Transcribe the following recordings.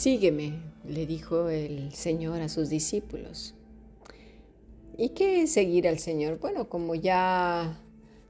Sígueme, le dijo el Señor a sus discípulos. ¿Y qué es seguir al Señor? Bueno, como ya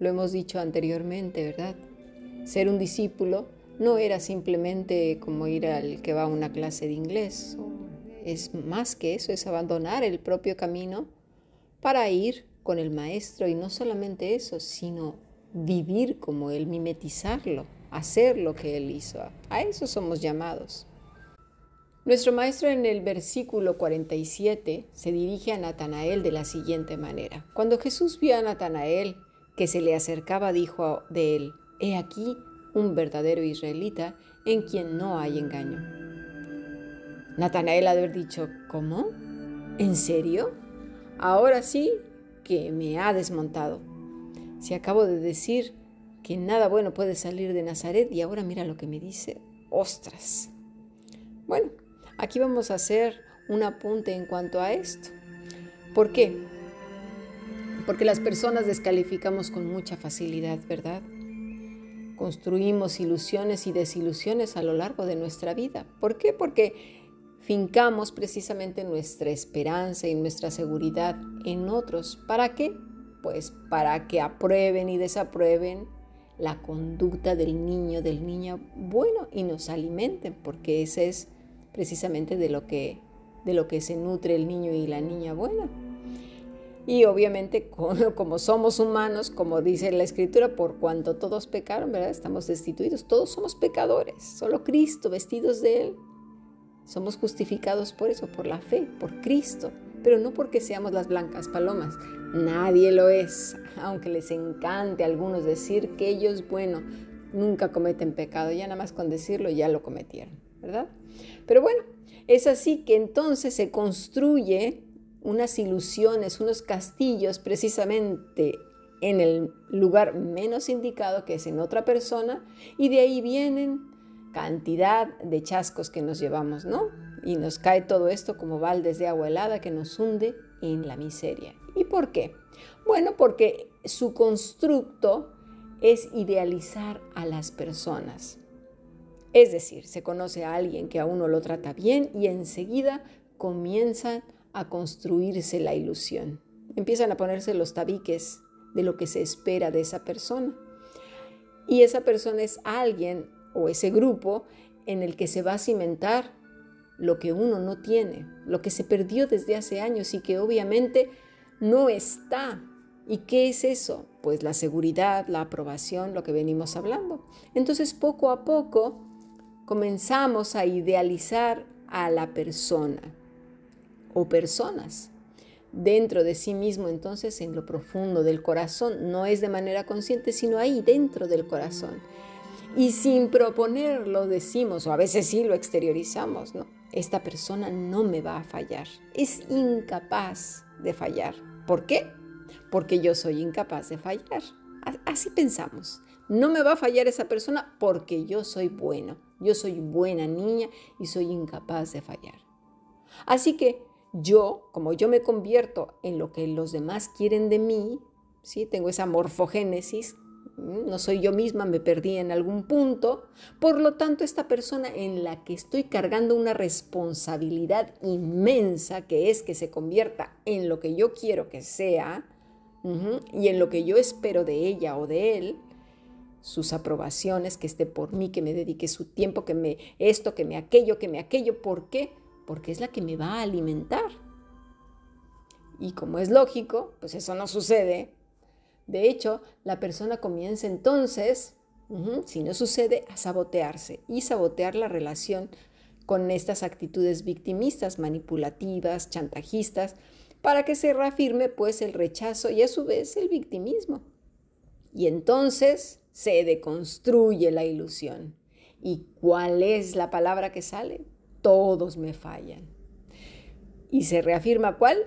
lo hemos dicho anteriormente, ¿verdad? Ser un discípulo no era simplemente como ir al que va a una clase de inglés. Es más que eso, es abandonar el propio camino para ir con el maestro y no solamente eso, sino vivir como él, mimetizarlo, hacer lo que él hizo. A eso somos llamados. Nuestro maestro en el versículo 47 se dirige a Natanael de la siguiente manera. Cuando Jesús vio a Natanael que se le acercaba, dijo de él, He aquí un verdadero israelita en quien no hay engaño. Natanael haber dicho, ¿cómo? ¿En serio? Ahora sí que me ha desmontado. Si acabo de decir que nada bueno puede salir de Nazaret y ahora mira lo que me dice, ostras. Bueno, aquí vamos a hacer un apunte en cuanto a esto. ¿Por qué? Porque las personas descalificamos con mucha facilidad, ¿verdad? Construimos ilusiones y desilusiones a lo largo de nuestra vida. ¿Por qué? Porque fincamos precisamente nuestra esperanza y nuestra seguridad en otros. ¿Para qué? Pues para que aprueben y desaprueben la conducta del niño, del niño bueno y nos alimenten, porque ese es precisamente de lo que, de lo que se nutre el niño y la niña buena. Y obviamente, como somos humanos, como dice la Escritura, por cuanto todos pecaron, ¿verdad? Estamos destituidos. Todos somos pecadores. Solo Cristo, vestidos de Él, somos justificados por eso, por la fe, por Cristo. Pero no porque seamos las blancas palomas. Nadie lo es. Aunque les encante a algunos decir que ellos, bueno, nunca cometen pecado. Ya nada más con decirlo ya lo cometieron, ¿verdad? Pero bueno, es así que entonces se construye unas ilusiones, unos castillos precisamente en el lugar menos indicado, que es en otra persona, y de ahí vienen cantidad de chascos que nos llevamos, ¿no? Y nos cae todo esto como baldes de agua helada que nos hunde en la miseria. ¿Y por qué? Bueno, porque su constructo es idealizar a las personas. Es decir, se conoce a alguien que a uno lo trata bien y enseguida comienzan a construirse la ilusión. Empiezan a ponerse los tabiques de lo que se espera de esa persona. Y esa persona es alguien o ese grupo en el que se va a cimentar lo que uno no tiene, lo que se perdió desde hace años y que obviamente no está. ¿Y qué es eso? Pues la seguridad, la aprobación, lo que venimos hablando. Entonces poco a poco comenzamos a idealizar a la persona o personas dentro de sí mismo, entonces en lo profundo del corazón, no es de manera consciente, sino ahí dentro del corazón. Y sin proponerlo decimos, o a veces sí lo exteriorizamos, ¿no? Esta persona no me va a fallar, es incapaz de fallar. ¿Por qué? Porque yo soy incapaz de fallar. Así pensamos. No me va a fallar esa persona porque yo soy bueno, yo soy buena niña y soy incapaz de fallar. Así que yo, como yo me convierto en lo que los demás quieren de mí, ¿sí? tengo esa morfogénesis, no soy yo misma, me perdí en algún punto, por lo tanto esta persona en la que estoy cargando una responsabilidad inmensa, que es que se convierta en lo que yo quiero que sea, y en lo que yo espero de ella o de él, sus aprobaciones, que esté por mí, que me dedique su tiempo, que me esto, que me aquello, que me aquello, ¿por qué? porque es la que me va a alimentar. Y como es lógico, pues eso no sucede. De hecho, la persona comienza entonces, si no sucede, a sabotearse y sabotear la relación con estas actitudes victimistas, manipulativas, chantajistas, para que se reafirme pues el rechazo y a su vez el victimismo. Y entonces se deconstruye la ilusión. ¿Y cuál es la palabra que sale? todos me fallan. Y se reafirma cuál?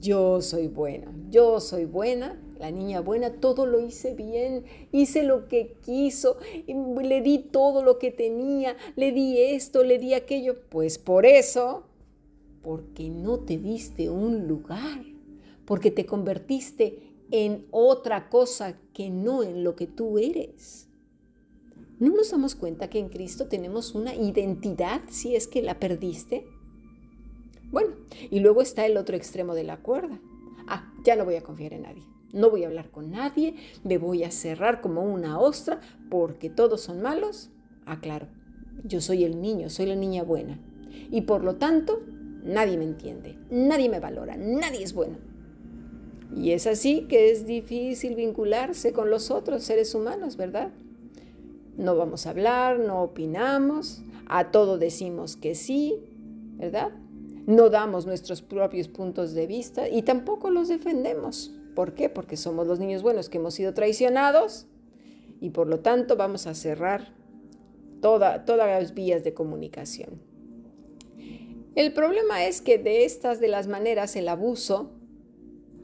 Yo soy buena, yo soy buena, la niña buena, todo lo hice bien, hice lo que quiso, le di todo lo que tenía, le di esto, le di aquello. Pues por eso, porque no te diste un lugar, porque te convertiste en otra cosa que no en lo que tú eres. ¿No nos damos cuenta que en Cristo tenemos una identidad si es que la perdiste? Bueno, y luego está el otro extremo de la cuerda. Ah, ya no voy a confiar en nadie. No voy a hablar con nadie, me voy a cerrar como una ostra porque todos son malos. Ah, claro, yo soy el niño, soy la niña buena. Y por lo tanto, nadie me entiende, nadie me valora, nadie es bueno. Y es así que es difícil vincularse con los otros seres humanos, ¿verdad? No vamos a hablar, no opinamos, a todo decimos que sí, ¿verdad? No damos nuestros propios puntos de vista y tampoco los defendemos. ¿Por qué? Porque somos los niños buenos que hemos sido traicionados y por lo tanto vamos a cerrar todas las vías de comunicación. El problema es que de estas de las maneras el abuso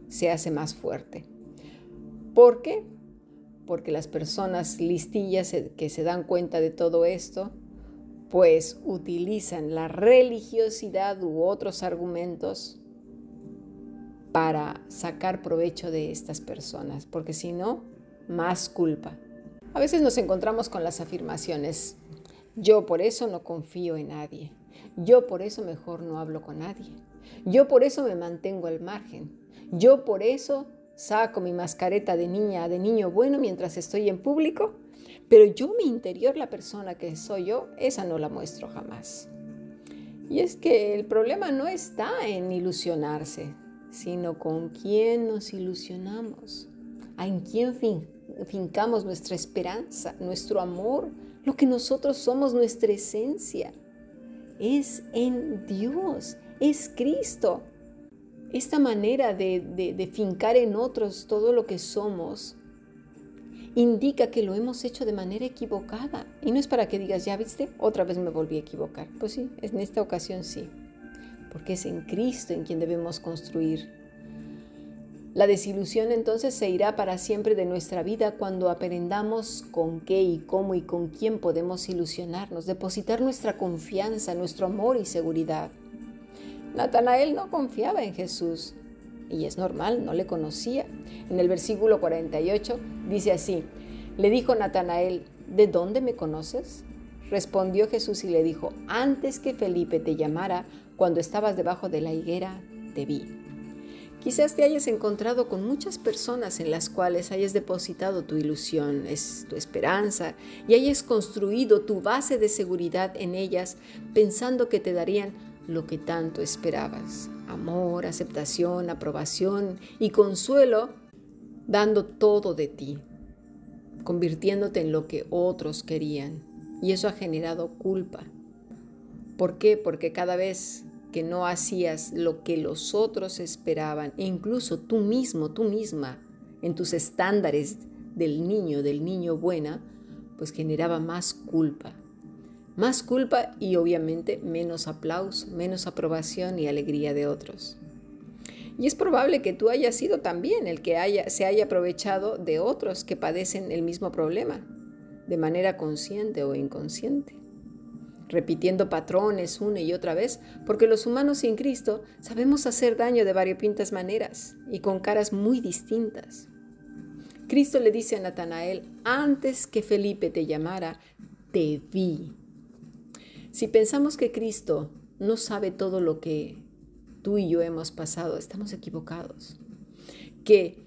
se hace más fuerte. ¿Por qué? Porque las personas listillas que se dan cuenta de todo esto, pues utilizan la religiosidad u otros argumentos para sacar provecho de estas personas, porque si no, más culpa. A veces nos encontramos con las afirmaciones, yo por eso no confío en nadie, yo por eso mejor no hablo con nadie, yo por eso me mantengo al margen, yo por eso saco mi mascareta de niña, de niño bueno mientras estoy en público, pero yo mi interior, la persona que soy yo, esa no la muestro jamás. Y es que el problema no está en ilusionarse, sino con quién nos ilusionamos, en quién fincamos nuestra esperanza, nuestro amor, lo que nosotros somos, nuestra esencia. Es en Dios, es Cristo. Esta manera de, de fincar en otros todo lo que somos indica que lo hemos hecho de manera equivocada. Y no es para que digas, ya viste, otra vez me volví a equivocar. Pues sí, en esta ocasión sí porque es en Cristo en quien debemos construir. La desilusión entonces se irá para siempre de nuestra vida cuando aprendamos con qué y cómo y con quién podemos ilusionarnos, depositar nuestra confianza, nuestro amor y seguridad. Natanael no confiaba en Jesús y es normal, no le conocía. En el versículo 48 dice así, le dijo Natanael, ¿de dónde me conoces? Respondió Jesús y le dijo, antes que Felipe te llamara, cuando estabas debajo de la higuera, te vi. Quizás te hayas encontrado con muchas personas en las cuales hayas depositado tu ilusión, es tu esperanza, y hayas construido tu base de seguridad en ellas pensando que te darían lo que tanto esperabas. Amor, aceptación, aprobación y consuelo, dando todo de ti, convirtiéndote en lo que otros querían. Y eso ha generado culpa. ¿Por qué? Porque cada vez que no hacías lo que los otros esperaban, e incluso tú mismo, tú misma, en tus estándares del niño, del niño buena, pues generaba más culpa. Más culpa y obviamente menos aplauso, menos aprobación y alegría de otros. Y es probable que tú hayas sido también el que haya, se haya aprovechado de otros que padecen el mismo problema, de manera consciente o inconsciente repitiendo patrones una y otra vez, porque los humanos sin Cristo sabemos hacer daño de variopintas maneras y con caras muy distintas. Cristo le dice a Natanael, antes que Felipe te llamara, te vi. Si pensamos que Cristo no sabe todo lo que tú y yo hemos pasado, estamos equivocados. Que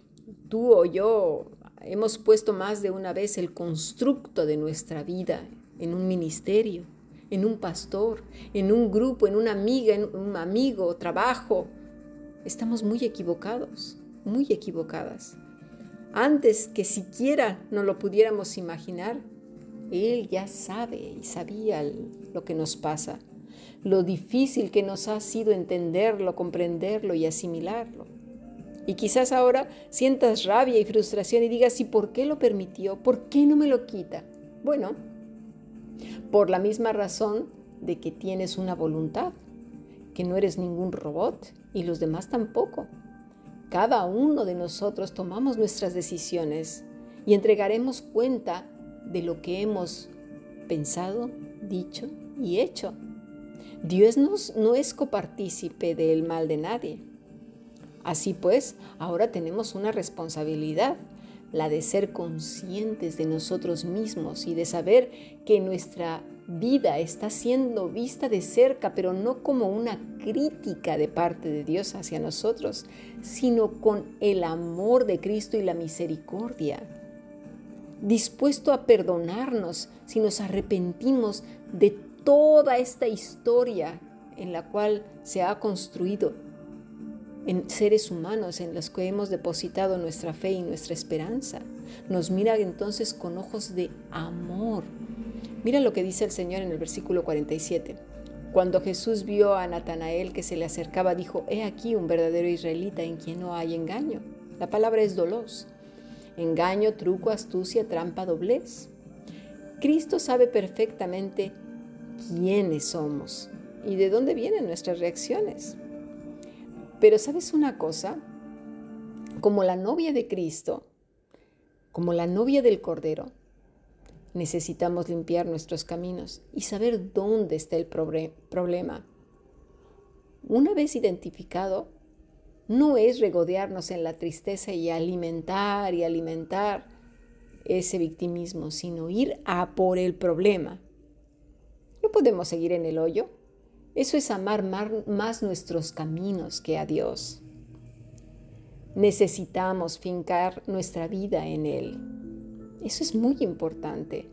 tú o yo hemos puesto más de una vez el constructo de nuestra vida en un ministerio, en un pastor, en un grupo, en una amiga, en un amigo, trabajo. Estamos muy equivocados, muy equivocadas. Antes que siquiera no lo pudiéramos imaginar, Él ya sabe y sabía lo que nos pasa, lo difícil que nos ha sido entenderlo, comprenderlo y asimilarlo. Y quizás ahora sientas rabia y frustración y digas, ¿y por qué lo permitió? ¿Por qué no me lo quita? Bueno, por la misma razón de que tienes una voluntad, que no eres ningún robot y los demás tampoco. Cada uno de nosotros tomamos nuestras decisiones y entregaremos cuenta de lo que hemos pensado, dicho y hecho. Dios no es copartícipe del mal de nadie. Así pues, ahora tenemos una responsabilidad la de ser conscientes de nosotros mismos y de saber que nuestra vida está siendo vista de cerca, pero no como una crítica de parte de Dios hacia nosotros, sino con el amor de Cristo y la misericordia, dispuesto a perdonarnos si nos arrepentimos de toda esta historia en la cual se ha construido en seres humanos en los que hemos depositado nuestra fe y nuestra esperanza. Nos mira entonces con ojos de amor. Mira lo que dice el Señor en el versículo 47. Cuando Jesús vio a Natanael que se le acercaba, dijo, He aquí un verdadero israelita en quien no hay engaño. La palabra es dolos. Engaño, truco, astucia, trampa, doblez. Cristo sabe perfectamente quiénes somos y de dónde vienen nuestras reacciones. Pero sabes una cosa, como la novia de Cristo, como la novia del Cordero, necesitamos limpiar nuestros caminos y saber dónde está el problema. Una vez identificado, no es regodearnos en la tristeza y alimentar y alimentar ese victimismo, sino ir a por el problema. No podemos seguir en el hoyo eso es amar más nuestros caminos que a Dios. Necesitamos fincar nuestra vida en Él. Eso es muy importante.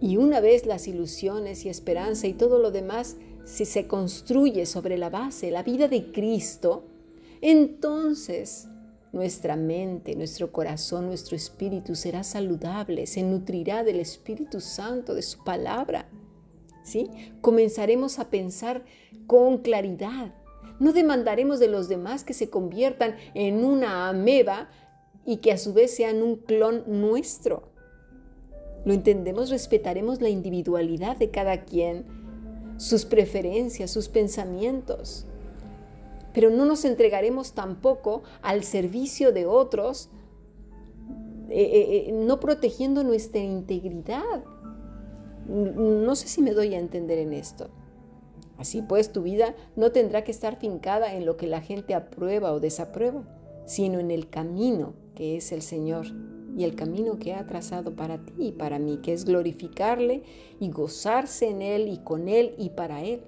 Y una vez las ilusiones y esperanza y todo lo demás, si se construye sobre la base, la vida de Cristo, entonces nuestra mente, nuestro corazón, nuestro espíritu será saludable, se nutrirá del Espíritu Santo, de su palabra. Comenzaremos a pensar con claridad. No demandaremos de los demás que se conviertan en una ameba y que a su vez sean un clon nuestro. Lo entendemos, respetaremos la individualidad de cada quien, sus preferencias, sus pensamientos. Pero no nos entregaremos tampoco al servicio de otros, eh, eh, eh, no protegiendo nuestra integridad. No sé si me doy a entender en esto. Así pues, tu vida no tendrá que estar fincada en lo que la gente aprueba o desaprueba, sino en el camino que es el Señor y el camino que ha trazado para ti y para mí, que es glorificarle y gozarse en Él y con Él y para Él.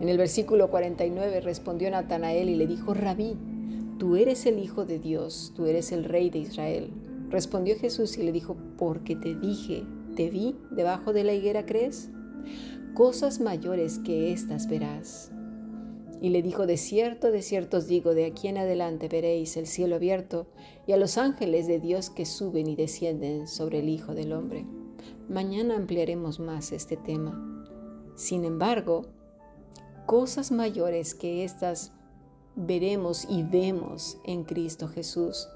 En el versículo 49 respondió Natanael y le dijo, Rabí, tú eres el Hijo de Dios, tú eres el Rey de Israel. Respondió Jesús y le dijo, porque te dije, te vi debajo de la higuera, ¿crees? Cosas mayores que estas verás. Y le dijo, de cierto, de cierto os digo, de aquí en adelante veréis el cielo abierto y a los ángeles de Dios que suben y descienden sobre el Hijo del Hombre. Mañana ampliaremos más este tema. Sin embargo, cosas mayores que estas veremos y vemos en Cristo Jesús.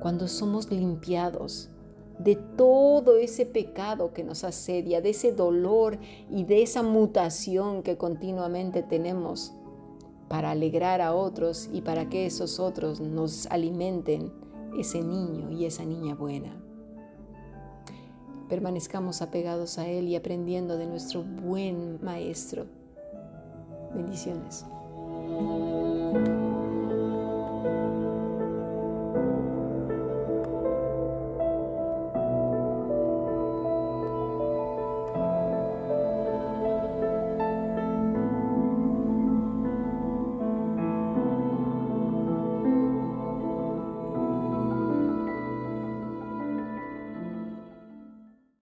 Cuando somos limpiados de todo ese pecado que nos asedia, de ese dolor y de esa mutación que continuamente tenemos para alegrar a otros y para que esos otros nos alimenten ese niño y esa niña buena. Permanezcamos apegados a Él y aprendiendo de nuestro buen Maestro. Bendiciones.